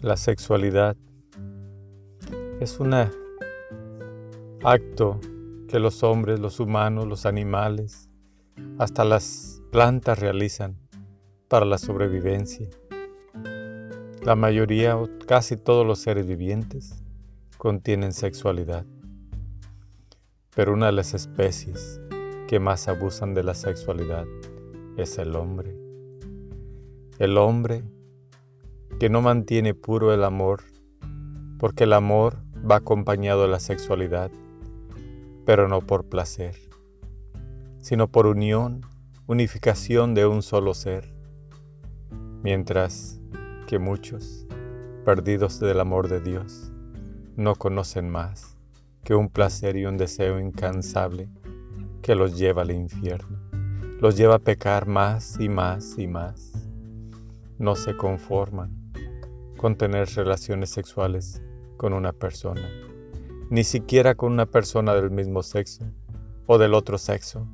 La sexualidad es un acto que los hombres, los humanos, los animales, hasta las plantas realizan para la sobrevivencia. La mayoría o casi todos los seres vivientes contienen sexualidad, pero una de las especies que más abusan de la sexualidad es el hombre. El hombre que no mantiene puro el amor, porque el amor va acompañado de la sexualidad, pero no por placer, sino por unión, unificación de un solo ser, mientras que muchos, perdidos del amor de Dios, no conocen más que un placer y un deseo incansable que los lleva al infierno, los lleva a pecar más y más y más. No se conforman con tener relaciones sexuales con una persona, ni siquiera con una persona del mismo sexo o del otro sexo,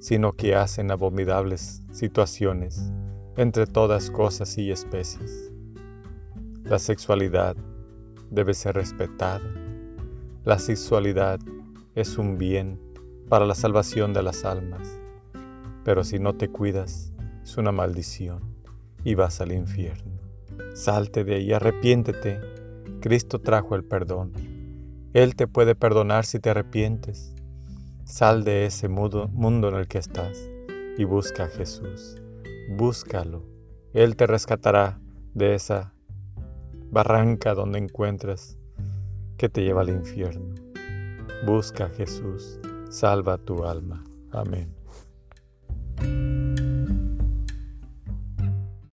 sino que hacen abominables situaciones entre todas cosas y especies. La sexualidad debe ser respetada. La sexualidad es un bien para la salvación de las almas, pero si no te cuidas, es una maldición y vas al infierno. Salte de ahí, arrepiéntete. Cristo trajo el perdón. Él te puede perdonar si te arrepientes. Sal de ese mundo en el que estás y busca a Jesús. Búscalo. Él te rescatará de esa barranca donde encuentras que te lleva al infierno. Busca a Jesús. Salva tu alma. Amén.